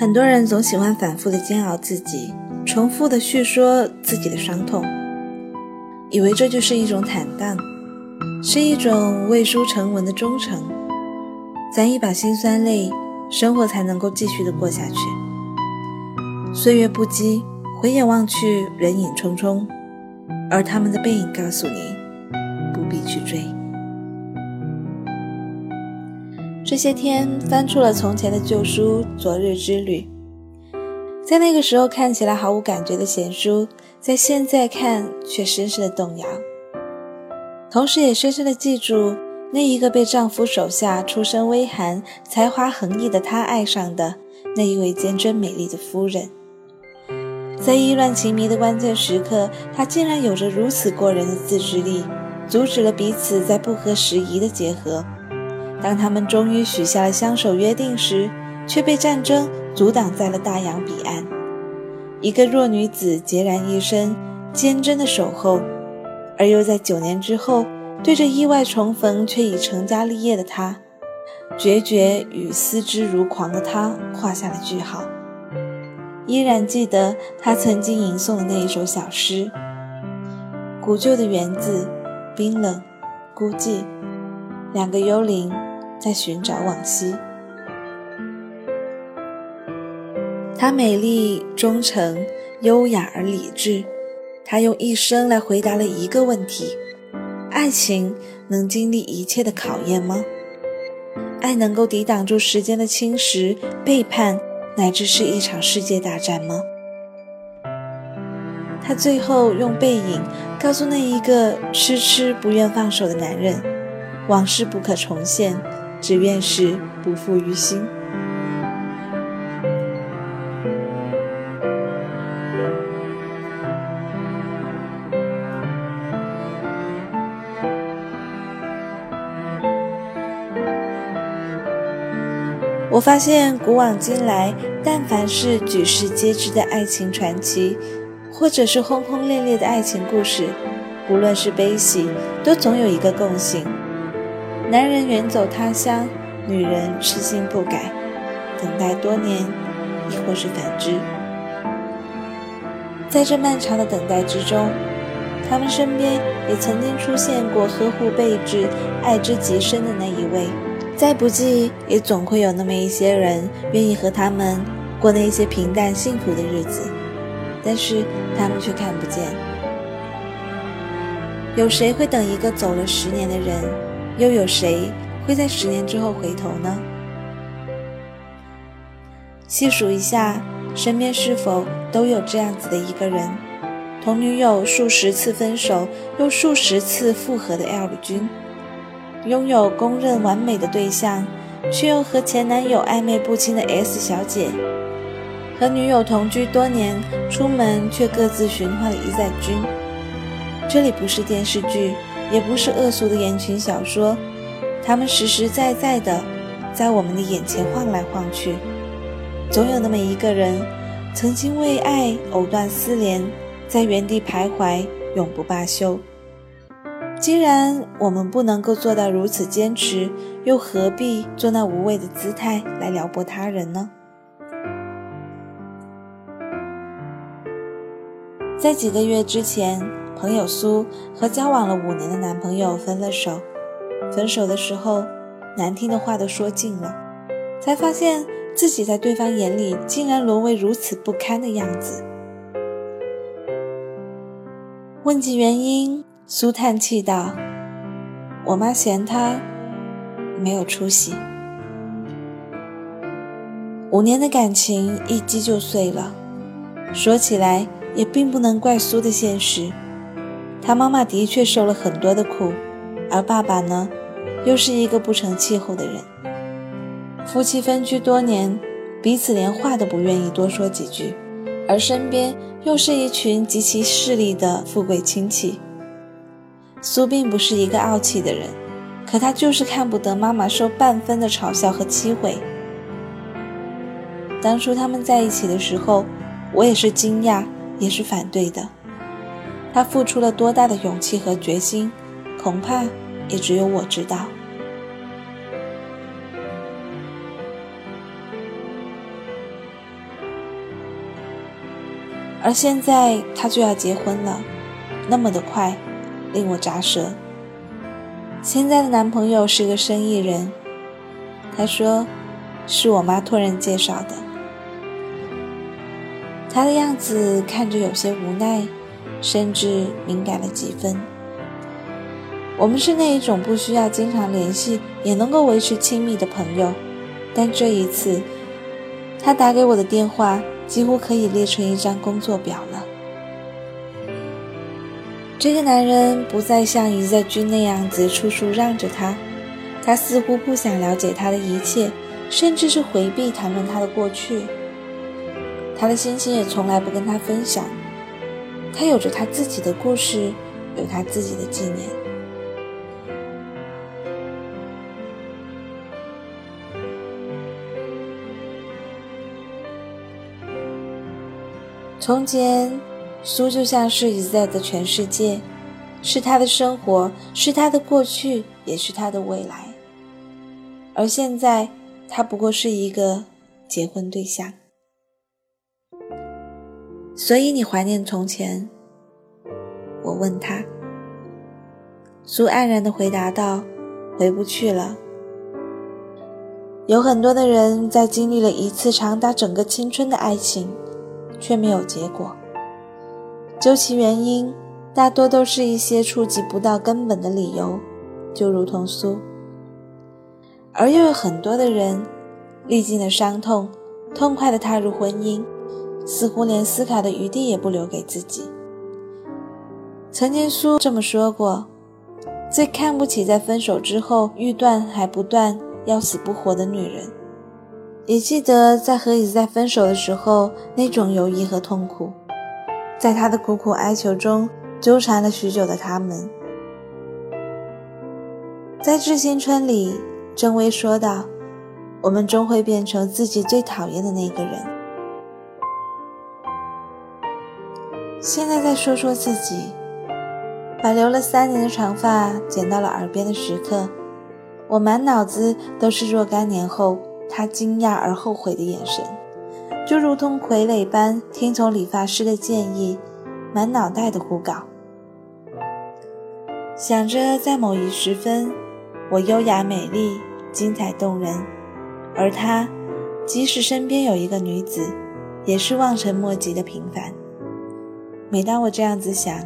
很多人总喜欢反复的煎熬自己，重复的叙说自己的伤痛，以为这就是一种坦荡，是一种未书成文的忠诚。攒一把辛酸泪，生活才能够继续的过下去。岁月不羁，回眼望去，人影匆匆，而他们的背影告诉你，不必去追。这些天翻出了从前的旧书《昨日之旅》，在那个时候看起来毫无感觉的闲书，在现在看却深深的动摇。同时也深深的记住那一个被丈夫手下出身微寒、才华横溢的她爱上的那一位坚贞美丽的夫人。在意乱情迷的关键时刻，她竟然有着如此过人的自制力，阻止了彼此在不合时宜的结合。当他们终于许下了相守约定时，却被战争阻挡在了大洋彼岸。一个弱女子孑然一身，坚贞的守候，而又在九年之后，对着意外重逢却已成家立业的他，决绝与思之如狂的他画下了句号。依然记得他曾经吟诵的那一首小诗：古旧的园子，冰冷，孤寂，两个幽灵。在寻找往昔，她美丽、忠诚、优雅而理智。她用一生来回答了一个问题：爱情能经历一切的考验吗？爱能够抵挡住时间的侵蚀、背叛，乃至是一场世界大战吗？她最后用背影告诉那一个痴痴不愿放手的男人：往事不可重现。只愿是不负于心。我发现古往今来，但凡是举世皆知的爱情传奇，或者是轰轰烈烈的爱情故事，不论是悲喜，都总有一个共性。男人远走他乡，女人痴心不改，等待多年，亦或是反之。在这漫长的等待之中，他们身边也曾经出现过呵护备至、爱之极深的那一位。再不济，也总会有那么一些人愿意和他们过那些平淡幸福的日子，但是他们却看不见。有谁会等一个走了十年的人？又有谁会在十年之后回头呢？细数一下，身边是否都有这样子的一个人，同女友数十次分手，又数十次复合的 L 君，拥有公认完美的对象，却又和前男友暧昧不清的 S 小姐，和女友同居多年，出门却各自寻欢的一在君。这里不是电视剧。也不是恶俗的言情小说，他们实实在在的在我们的眼前晃来晃去。总有那么一个人，曾经为爱藕断丝连，在原地徘徊，永不罢休。既然我们不能够做到如此坚持，又何必做那无谓的姿态来撩拨他人呢？在几个月之前。朋友苏和交往了五年的男朋友分了手，分手的时候，难听的话都说尽了，才发现自己在对方眼里竟然沦为如此不堪的样子。问及原因，苏叹气道：“我妈嫌他没有出息。”五年的感情一击就碎了，说起来。也并不能怪苏的现实。他妈妈的确受了很多的苦，而爸爸呢，又是一个不成气候的人。夫妻分居多年，彼此连话都不愿意多说几句，而身边又是一群极其势利的富贵亲戚。苏并不是一个傲气的人，可他就是看不得妈妈受半分的嘲笑和欺毁。当初他们在一起的时候，我也是惊讶，也是反对的。他付出了多大的勇气和决心，恐怕也只有我知道。而现在他就要结婚了，那么的快，令我咋舌。现在的男朋友是个生意人，他说是我妈托人介绍的。他的样子看着有些无奈。甚至敏感了几分。我们是那一种不需要经常联系也能够维持亲密的朋友，但这一次，他打给我的电话几乎可以列成一张工作表了。这个男人不再像一在君那样子处处让着他，他似乎不想了解他的一切，甚至是回避谈论他的过去。他的心情也从来不跟他分享。他有着他自己的故事，有他自己的纪念。从前，苏就像是一在的全世界，是他的生活，是他的过去，也是他的未来。而现在，他不过是一个结婚对象。所以你怀念从前？我问他。苏黯然地回答道：“回不去了。有很多的人在经历了一次长达整个青春的爱情，却没有结果。究其原因，大多都是一些触及不到根本的理由，就如同苏。而又有很多的人，历尽了伤痛，痛快地踏入婚姻。”似乎连思考的余地也不留给自己。曾经苏这么说过：“最看不起在分手之后欲断还不断、要死不活的女人。”也记得在和子在分手的时候那种犹豫和痛苦，在他的苦苦哀求中纠缠了许久的他们。在《致青春》里，郑薇说道：“我们终会变成自己最讨厌的那个人。”现在再说说自己，把留了三年的长发剪到了耳边的时刻，我满脑子都是若干年后他惊讶而后悔的眼神，就如同傀儡般听从理发师的建议，满脑袋的胡搞。想着在某一时分，我优雅美丽、精彩动人，而他，即使身边有一个女子，也是望尘莫及的平凡。每当我这样子想，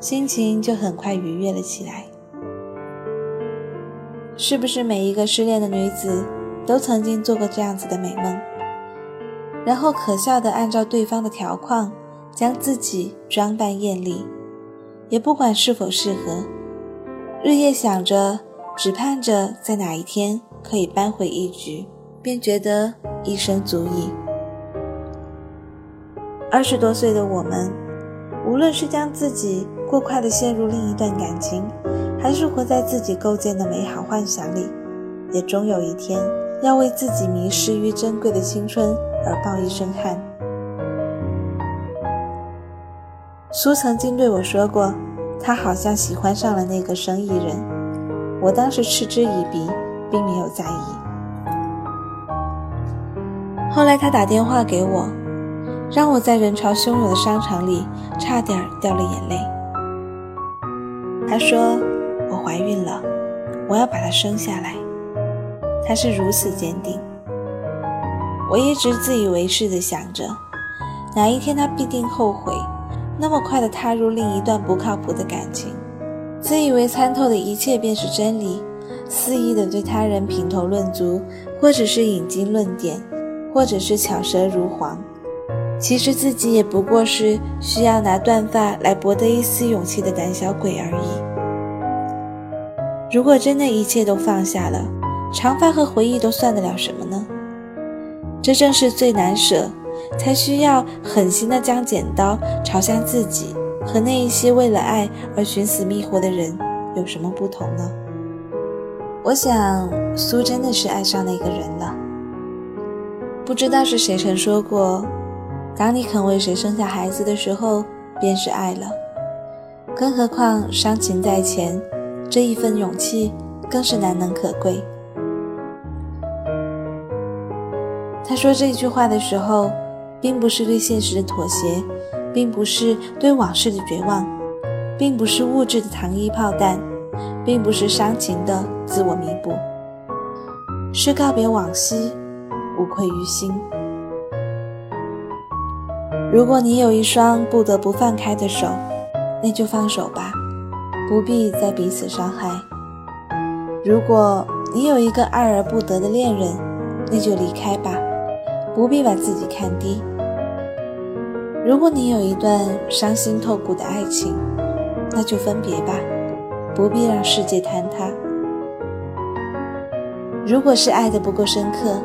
心情就很快愉悦了起来。是不是每一个失恋的女子都曾经做过这样子的美梦？然后可笑的按照对方的条框，将自己装扮艳丽，也不管是否适合，日夜想着，只盼着在哪一天可以扳回一局，便觉得一生足矣。二十多岁的我们。无论是将自己过快地陷入另一段感情，还是活在自己构建的美好幻想里，也终有一天要为自己迷失于珍贵的青春而抱一身汗。苏曾经对我说过，他好像喜欢上了那个生意人。我当时嗤之以鼻，并没有在意。后来他打电话给我。让我在人潮汹涌的商场里差点掉了眼泪。他说：“我怀孕了，我要把他生下来。”他是如此坚定。我一直自以为是的想着，哪一天他必定后悔，那么快的踏入另一段不靠谱的感情，自以为参透的一切便是真理，肆意的对他人评头论足，或者是引经论典，或者是巧舌如簧。其实自己也不过是需要拿断发来博得一丝勇气的胆小鬼而已。如果真的一切都放下了，长发和回忆都算得了什么呢？这正是最难舍，才需要狠心的将剪刀朝向自己和那一些为了爱而寻死觅活的人有什么不同呢？我想苏真的是爱上那个人了。不知道是谁曾说过，当你肯为谁生下孩子的时候，便是爱了。更何况伤情在前，这一份勇气更是难能可贵。他说这句话的时候，并不是对现实的妥协，并不是对往事的绝望，并不是物质的糖衣炮弹，并不是伤情的自我弥补，是告别往昔，无愧于心。如果你有一双不得不放开的手，那就放手吧，不必再彼此伤害。如果你有一个爱而不得的恋人，那就离开吧。不必把自己看低。如果你有一段伤心透骨的爱情，那就分别吧，不必让世界坍塌。如果是爱的不够深刻，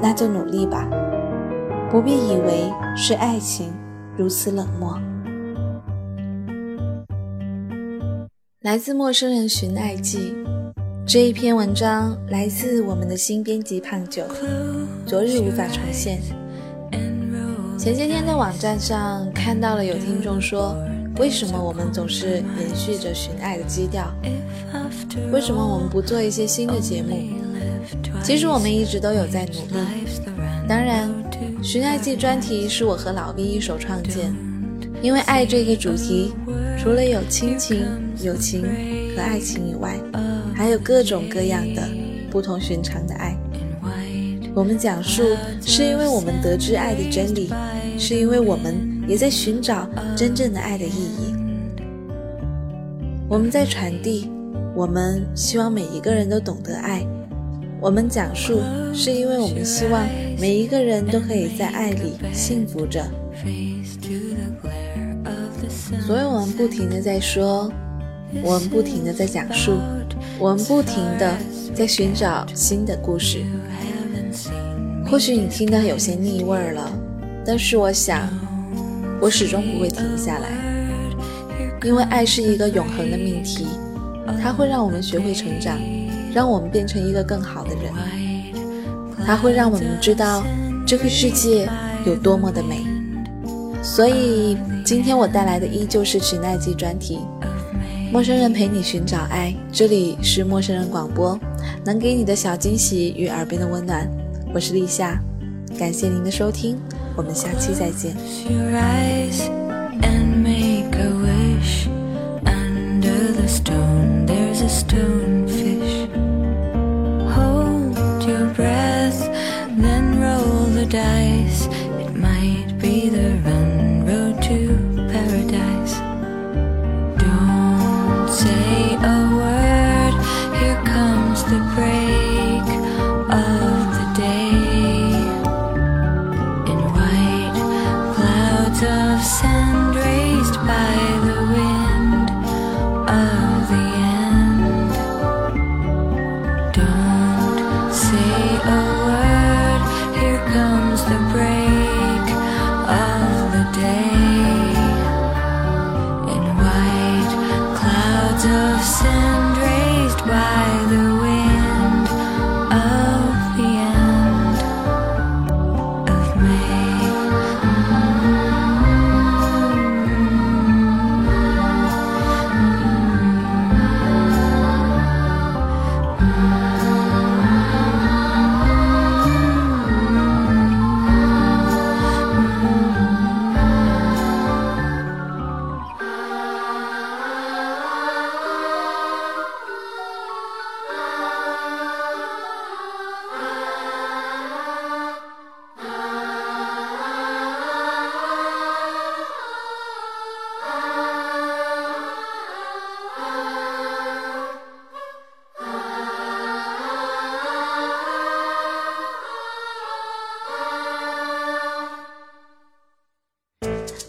那就努力吧，不必以为是爱情如此冷漠。来自陌生人寻爱记。这一篇文章来自我们的新编辑胖九，昨日无法重现。前些天在网站上看到了有听众说，为什么我们总是延续着寻爱的基调？为什么我们不做一些新的节目？其实我们一直都有在努力。当然，寻爱记专题是我和老 V 一手创建，因为爱这个主题，除了有亲情、友情和爱情以外。还有各种各样的不同寻常的爱，我们讲述是因为我们得知爱的真理，是因为我们也在寻找真正的爱的意义。我们在传递，我们希望每一个人都懂得爱。我们讲述是因为我们希望每一个人都可以在爱里幸福着。所以我们不停的在说，我们不停的在讲述。我们不停的在寻找新的故事，或许你听得有些腻味儿了，但是我想，我始终不会停下来，因为爱是一个永恒的命题，它会让我们学会成长，让我们变成一个更好的人，它会让我们知道这个世界有多么的美。所以今天我带来的依旧是寻爱记专题。陌生人陪你寻找爱，这里是陌生人广播，能给你的小惊喜与耳边的温暖。我是立夏，感谢您的收听，我们下期再见。